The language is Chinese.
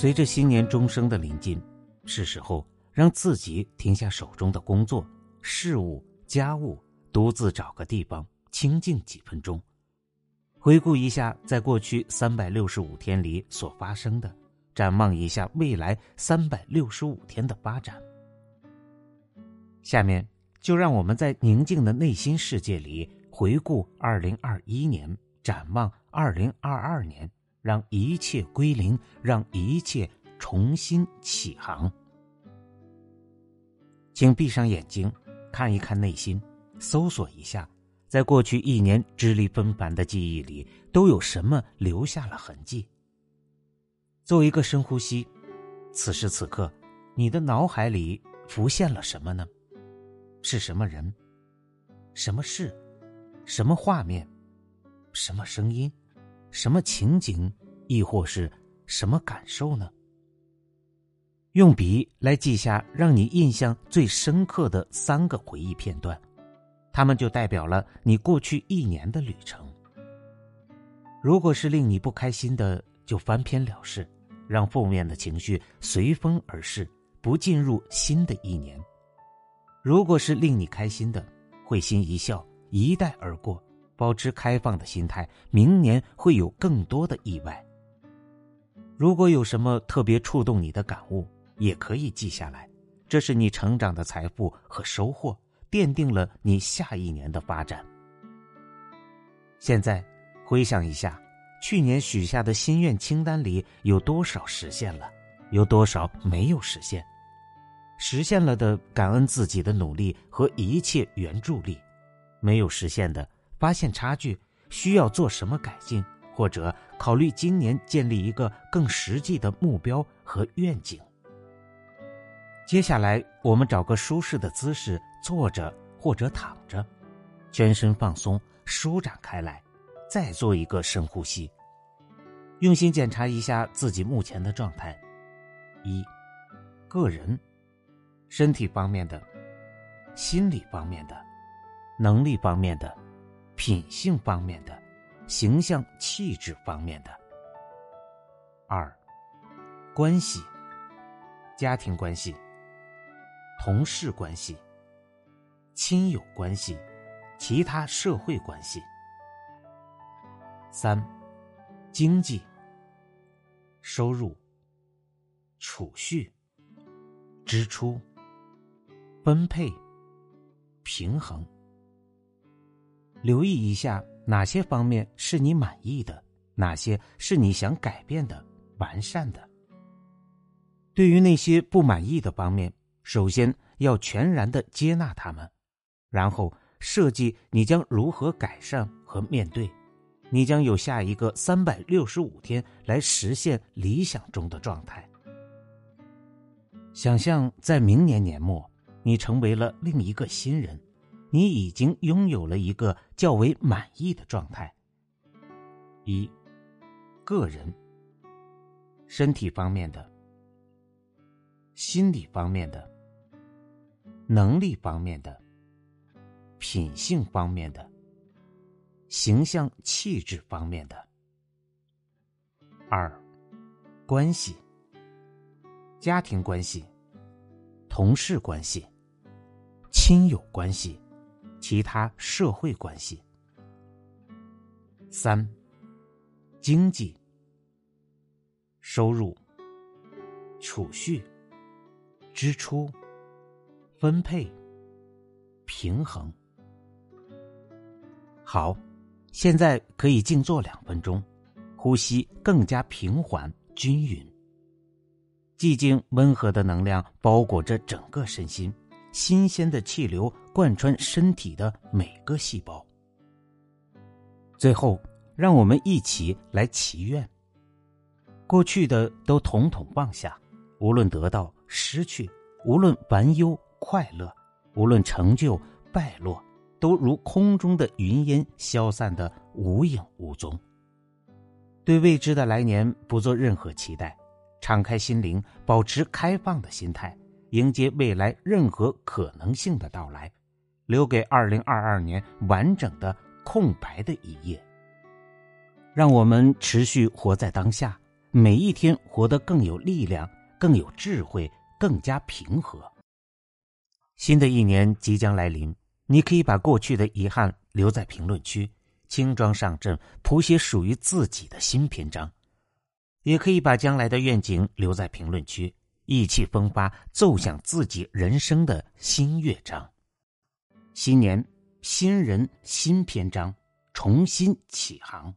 随着新年钟声的临近，是时候让自己停下手中的工作、事务、家务，独自找个地方清静几分钟，回顾一下在过去三百六十五天里所发生的，展望一下未来三百六十五天的发展。下面就让我们在宁静的内心世界里回顾二零二一年，展望二零二二年。让一切归零，让一切重新起航。请闭上眼睛，看一看内心，搜索一下，在过去一年支离纷繁的记忆里，都有什么留下了痕迹？做一个深呼吸，此时此刻，你的脑海里浮现了什么呢？是什么人？什么事？什么画面？什么声音？什么情景，亦或是什么感受呢？用笔来记下让你印象最深刻的三个回忆片段，它们就代表了你过去一年的旅程。如果是令你不开心的，就翻篇了事，让负面的情绪随风而逝，不进入新的一年。如果是令你开心的，会心一笑，一带而过。保持开放的心态，明年会有更多的意外。如果有什么特别触动你的感悟，也可以记下来，这是你成长的财富和收获，奠定了你下一年的发展。现在回想一下，去年许下的心愿清单里有多少实现了，有多少没有实现？实现了的，感恩自己的努力和一切援助力；没有实现的。发现差距需要做什么改进，或者考虑今年建立一个更实际的目标和愿景。接下来，我们找个舒适的姿势坐着或者躺着，全身放松、舒展开来，再做一个深呼吸，用心检查一下自己目前的状态：一、个人、身体方面的、心理方面的、能力方面的。品性方面的，形象气质方面的。二，关系，家庭关系，同事关系，亲友关系，其他社会关系。三，经济，收入，储蓄，支出，分配，平衡。留意一下哪些方面是你满意的，哪些是你想改变的、完善的。对于那些不满意的方面，首先要全然的接纳他们，然后设计你将如何改善和面对。你将有下一个三百六十五天来实现理想中的状态。想象在明年年末，你成为了另一个新人。你已经拥有了一个较为满意的状态。一，个人，身体方面的，心理方面的，能力方面的，品性方面的，形象气质方面的。二，关系，家庭关系，同事关系，亲友关系。其他社会关系。三、经济、收入、储蓄、支出、分配、平衡。好，现在可以静坐两分钟，呼吸更加平缓均匀，寂静温和的能量包裹着整个身心。新鲜的气流贯穿身体的每个细胞。最后，让我们一起来祈愿：过去的都统统放下，无论得到失去，无论烦忧快乐，无论成就败落，都如空中的云烟消散的无影无踪。对未知的来年不做任何期待，敞开心灵，保持开放的心态。迎接未来任何可能性的到来，留给二零二二年完整的空白的一页。让我们持续活在当下，每一天活得更有力量、更有智慧、更加平和。新的一年即将来临，你可以把过去的遗憾留在评论区，轻装上阵，谱写属于自己的新篇章；也可以把将来的愿景留在评论区，意气风发，奏响自己人生的新乐章。新年，新人，新篇章，重新起航。